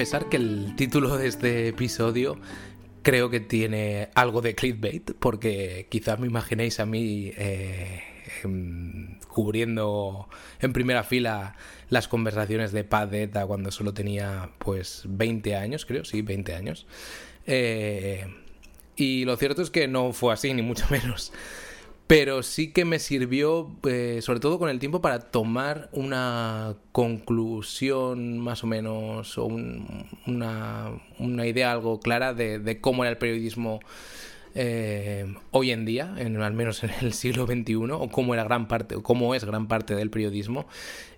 Confesar que el título de este episodio creo que tiene algo de clickbait, porque quizás me imaginéis a mí eh, em, cubriendo en primera fila las conversaciones de Paz de ETA cuando solo tenía pues 20 años, creo, sí, 20 años. Eh, y lo cierto es que no fue así, ni mucho menos pero sí que me sirvió, eh, sobre todo con el tiempo, para tomar una conclusión más o menos, o una, idea algo clara de, cómo era el periodismo eh, hoy en día, en, al menos en el siglo XXI, o cómo era gran parte, o cómo es gran parte del periodismo.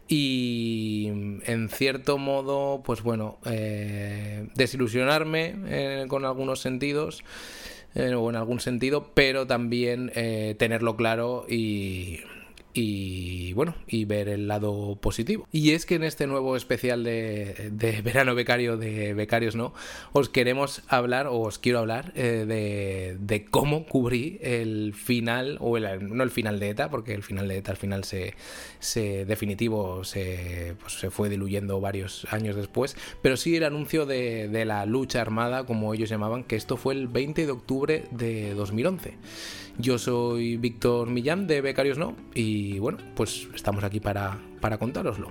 Y en cierto modo, pues bueno, eh, desilusionarme con algunos sentidos eh, o en algún sentido, pero también eh, tenerlo claro y, y bueno, y ver el lado positivo. Y es que en este nuevo especial de, verano becario de Becarios No, os queremos hablar, o os quiero hablar, eh, de, cómo cubrí el final, o el, no el final de ETA, porque el final de ETA al final se, se definitivo se, pues, se fue diluyendo varios años después, pero sí el anuncio de, de la lucha armada, como ellos llamaban, que esto fue el 20 de octubre de 2011. Yo soy Víctor Millán de Becarios No y bueno, pues estamos aquí para, para contároslo.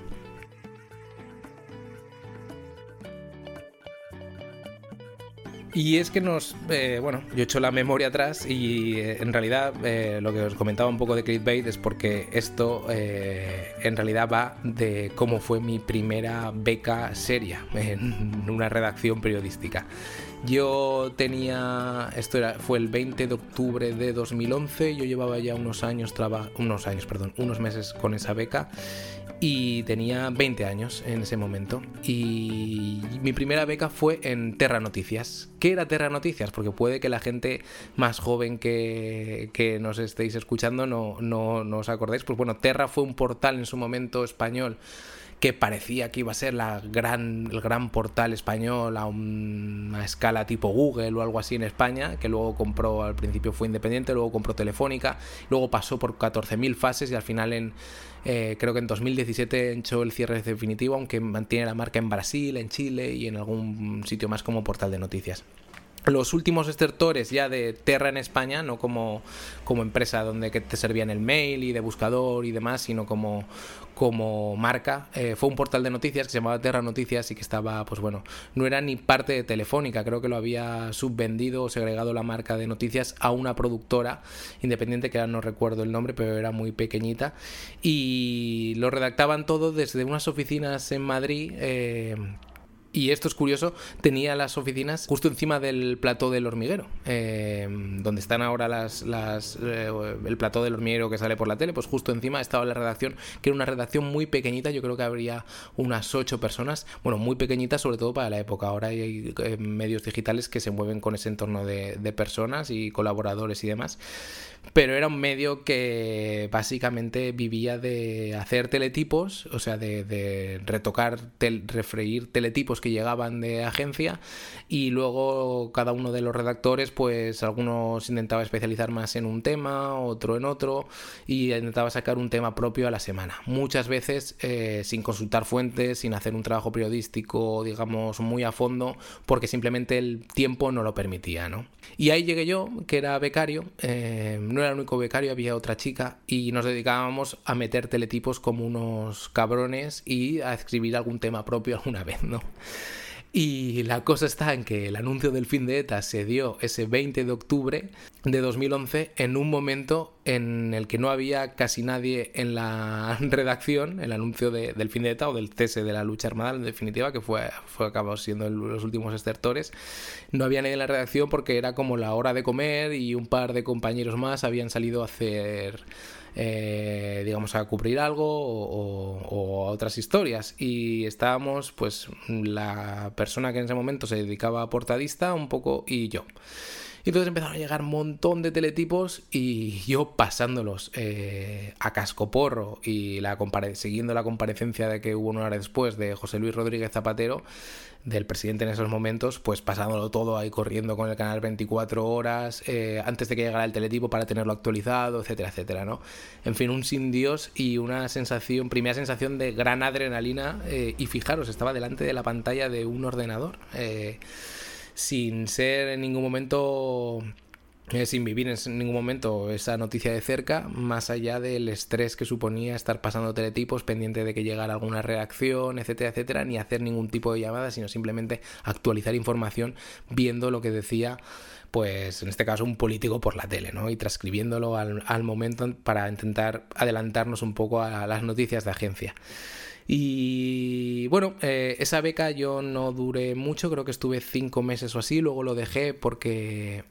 Y es que nos, eh, bueno, yo he hecho la memoria atrás y eh, en realidad eh, lo que os comentaba un poco de clickbait es porque esto en realidad va de cómo fue mi primera beca seria en una redacción periodística. Yo tenía, esto era, fue el 20 de octubre de 2011, yo llevaba ya unos años, unos años, perdón, unos meses con esa beca y tenía 20 años en ese momento. Y mi primera beca fue en Terra Noticias. ¿Qué era Terra Noticias? Porque puede que la gente más joven que, que nos estéis escuchando no, no, no os acordéis. Pues bueno, Terra fue un portal en su momento español que parecía que iba a ser la gran, el gran portal español a una escala tipo Google o algo así en España, que luego compró, al principio fue independiente, luego compró Telefónica, luego pasó por 14.000 fases y al final en, eh, creo que en 2017 echó el cierre definitivo, aunque mantiene la marca en Brasil, en Chile y en algún sitio más como portal de noticias los últimos estertores ya de Terra en España, no como, como empresa donde te servían el mail y de buscador y demás, sino como, como marca. Eh, fue un portal de noticias que se llamaba Terra Noticias y que estaba, pues bueno, no era ni parte de Telefónica, creo que lo había subvendido o segregado la marca de noticias a una productora independiente que ahora no recuerdo el nombre, pero era muy pequeñita. Y lo redactaban todo desde unas oficinas en Madrid. Eh, y esto es curioso, tenía las oficinas justo encima del plató del hormiguero, eh, donde están ahora las, eh, el plató del hormiguero que sale por la tele, pues justo encima estaba la redacción, que era una redacción muy pequeñita, yo creo que habría unas ocho personas, bueno, muy pequeñita sobre todo para la época, ahora hay, eh, medios digitales que se mueven con ese entorno de, personas y colaboradores y demás. Pero era un medio que básicamente vivía de hacer teletipos, o sea, de, retocar, refreír teletipos que llegaban de agencia y luego cada uno de los redactores, pues algunos intentaba especializar más en un tema, otro en otro y intentaba sacar un tema propio a la semana. Muchas veces eh, sin consultar fuentes, sin hacer un trabajo periodístico, digamos, muy a fondo, porque simplemente el tiempo no lo permitía, ¿no? Y ahí llegué yo, que era becario. Eh, no era el único becario, había otra chica y nos dedicábamos a meter teletipos como unos cabrones y a escribir algún tema propio alguna vez, ¿no? Y la cosa está en que el anuncio del fin de ETA se dio ese 20 de octubre de 2011 en un momento en el que no había casi nadie en la redacción, el anuncio del fin de ETA o del cese de la lucha armada, en definitiva, que fue, fue acabado siendo los últimos estertores. No había nadie en la redacción porque era como la hora de comer y un par de compañeros más habían salido a hacer eh, digamos, a cubrir algo o, a otras historias. Y estábamos, pues, la persona que en ese momento se dedicaba a portadista un poco y yo. Y entonces empezaron a llegar un montón de teletipos y yo pasándolos eh, a cascoporro y la siguiendo la comparecencia de que hubo una hora después de José Luis Rodríguez Zapatero, del presidente en esos momentos, pues pasándolo todo ahí corriendo con el canal 24 horas eh, antes de que llegara el teletipo para tenerlo actualizado, etcétera, etcétera, ¿no? En fin, un sin Dios y una sensación, primera sensación de gran adrenalina eh, y fijaros, estaba delante de la pantalla de un ordenador sin ser en ningún momento eh, sin vivir en ningún momento esa noticia de cerca, más allá del estrés que suponía estar pasando teletipos, pendiente de que llegara alguna reacción, etcétera, etcétera, ni hacer ningún tipo de llamada, sino simplemente actualizar información viendo lo que decía, pues en este caso un político por la tele, ¿no? Y transcribiéndolo al, al momento para intentar adelantarnos un poco a las noticias de agencia. Y bueno, eh, esa beca yo no duré mucho, creo que estuve cinco meses o así, luego lo dejé porque...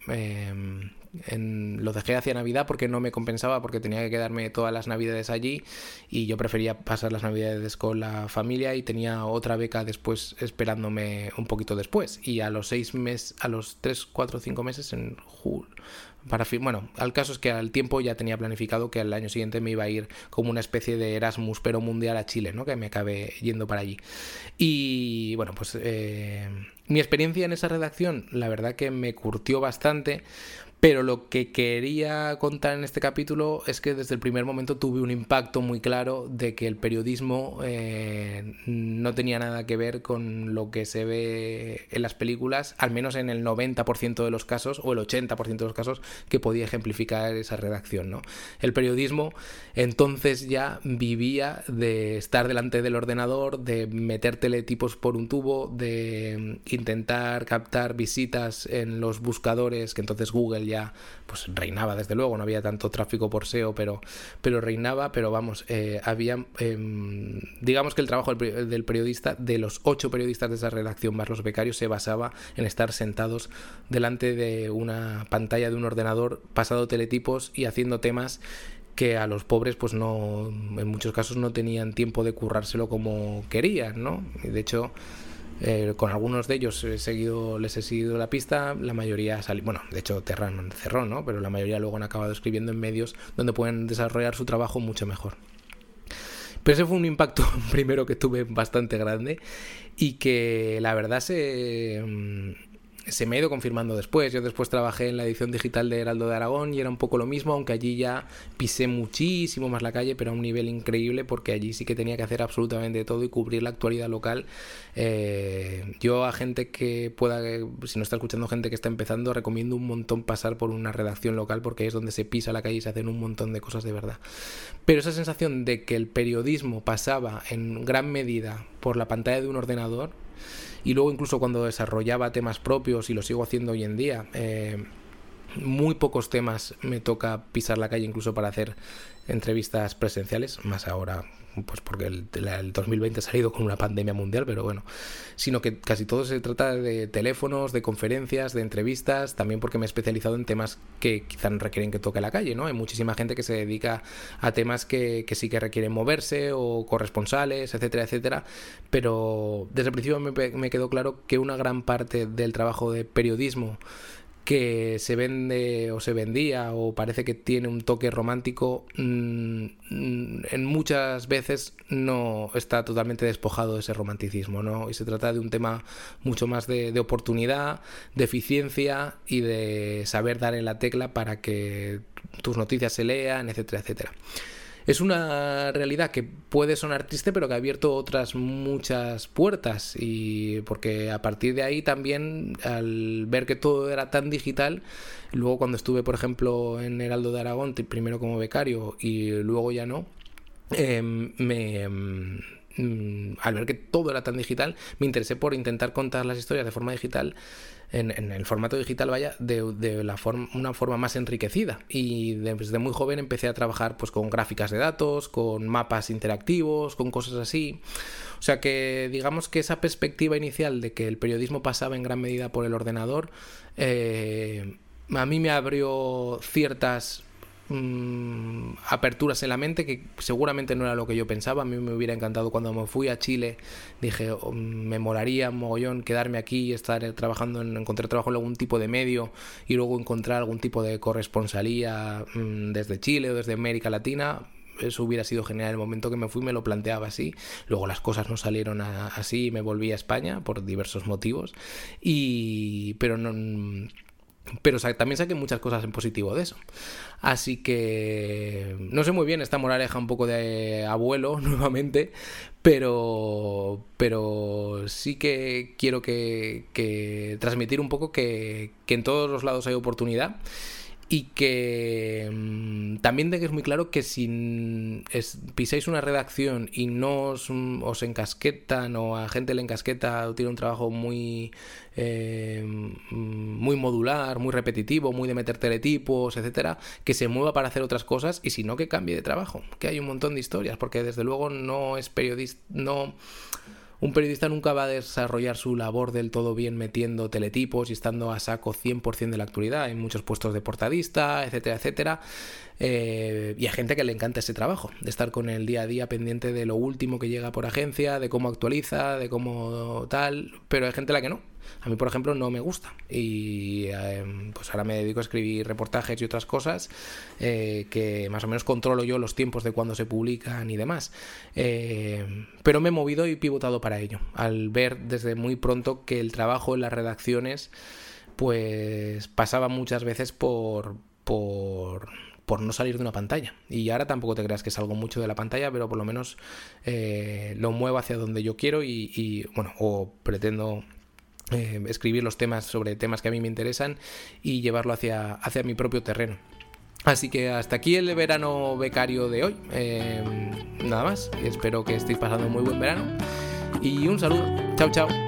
Lo dejé hacia Navidad porque no me compensaba, porque tenía que quedarme todas las Navidades allí y yo prefería pasar las Navidades con la familia y tenía otra beca después esperándome un poquito después. Y a los seis meses, a los tres, cuatro, cinco meses, en julio para bueno, al caso es que al tiempo ya tenía planificado que al año siguiente me iba a ir como una especie de Erasmus pero mundial a Chile, ¿no? Que me acabé yendo para allí. Y bueno, pues eh, mi experiencia en esa redacción, la verdad que me curtió bastante pero lo que quería contar en este capítulo es que desde el primer momento tuve un impacto muy claro de que el periodismo eh, no tenía nada que ver con lo que se ve en las películas, al menos en el 90% de los casos o el 80% de los casos que podía ejemplificar esa redacción. ¿no? El periodismo entonces ya vivía de estar delante del ordenador, de meter teletipos por un tubo, de intentar captar visitas en los buscadores, que entonces Google ya pues reinaba desde luego, no había tanto tráfico por SEO, pero, pero reinaba, pero vamos, eh, había, em, digamos que el trabajo del periodista, de los ocho periodistas de esa redacción más los becarios, se basaba en estar sentados delante de una pantalla de un ordenador, pasado teletipos y haciendo temas que a los pobres pues no en muchos casos no tenían tiempo de currárselo como querían, ¿no? De hecho eh, con algunos de ellos he seguido, les he seguido la pista, la mayoría salió, bueno, de hecho Terran cerró, ¿no? Pero la mayoría luego han acabado escribiendo en medios donde pueden desarrollar su trabajo mucho mejor. Pero ese fue un impacto primero que tuve bastante grande y que la verdad se mm, se me ha ido confirmando después. Yo después trabajé en la edición digital de Heraldo de Aragón y era un poco lo mismo, aunque allí ya pisé muchísimo más la calle, pero a un nivel increíble porque allí sí que tenía que hacer absolutamente todo y cubrir la actualidad local. Eh, yo a gente que pueda, si no está escuchando gente que está empezando, recomiendo un montón pasar por una redacción local porque es donde se pisa la calle y se hacen un montón de cosas de verdad. Pero esa sensación de que el periodismo pasaba en gran medida por la pantalla de un ordenador, y luego incluso cuando desarrollaba temas propios y lo sigo haciendo hoy en día, eh, muy pocos temas me toca pisar la calle incluso para hacer entrevistas presenciales, más ahora pues porque el, el, 2020 ha salido con una pandemia mundial, pero bueno, sino que casi todo se trata de teléfonos, de conferencias, de entrevistas, también porque me he especializado en temas que quizás requieren que toque la calle, ¿no? Hay muchísima gente que se dedica a temas que, que sí que requieren moverse o corresponsales, etcétera, etcétera, pero desde el principio me, me quedó claro que una gran parte del trabajo de periodismo que se vende o se vendía o parece que tiene un toque romántico, mm, en muchas veces no está totalmente despojado de ese romanticismo, ¿no? Y se trata de un tema mucho más de, de oportunidad, de eficiencia y de saber dar en la tecla para que tus noticias se lean, etcétera, etcétera es una realidad que puede sonar triste, pero que ha abierto otras muchas puertas. Y porque a partir de ahí también, al ver que todo era tan digital, luego cuando estuve, por ejemplo, en Heraldo de Aragón, primero como becario y luego ya no, em, me mm, al ver que todo era tan digital, me interesé por intentar contar las historias de forma digital en, el formato digital, vaya, de, la forma, una forma más enriquecida. Y desde muy joven empecé a trabajar pues con gráficas de datos, con mapas interactivos, con cosas así. O sea que digamos que esa perspectiva inicial de que el periodismo pasaba en gran medida por el ordenador, eh, a mí me abrió ciertas mm, aperturas en la mente que seguramente no era lo que yo pensaba. A mí me hubiera encantado cuando me fui a Chile, dije, oh, me molaría mogollón quedarme aquí y estar trabajando en encontrar trabajo en algún tipo de medio y luego encontrar algún tipo de corresponsalía mm, desde Chile o desde América Latina eso hubiera sido genial. El momento que me fui me lo planteaba así. Luego las cosas no salieron así y me volví a España por diversos motivos. Y. Pero no. Pero también saqué muchas cosas en positivo de eso. Así que no sé muy bien esta moraleja un poco de abuelo nuevamente, pero, pero sí que quiero que, que transmitir un poco que, que en todos los lados hay oportunidad y que mm, también es muy claro que si pisáis una redacción y no os, os, encasquetan o a gente le encasqueta o tiene un trabajo muy eh, muy modular, muy repetitivo, muy de meter teletipos, etcétera, que se mueva para hacer otras cosas y si no que cambie de trabajo, que hay un montón de historias, porque desde luego no es periodista, no un periodista nunca va a desarrollar su labor del todo bien metiendo teletipos y estando a saco 100% de la actualidad. Hay muchos puestos de portadista, etcétera, etcétera. Eh, y hay gente que le encanta ese trabajo, de estar con el día a día pendiente de lo último que llega por agencia, de cómo actualiza, de cómo tal, pero hay gente a la que no. A mí, por ejemplo, no me gusta. Y em, pues ahora me dedico a escribir reportajes y otras cosas eh, que más o menos controlo yo los tiempos de cuando se publican y demás. Eh, pero me he movido y pivotado para ello, al ver desde muy pronto que el trabajo en las redacciones pues pasaba muchas veces por, por por no salir de una pantalla. Y ahora tampoco te creas que salgo mucho de la pantalla, pero por lo menos eh, lo muevo hacia donde yo quiero y, y, bueno, o pretendo eh, escribir los temas sobre temas que a mí me interesan y llevarlo hacia, hacia mi propio terreno. Así que hasta aquí el verano becario de hoy. Eh, nada más. Espero que estéis pasando muy buen verano. Y un saludo. Chao, chao.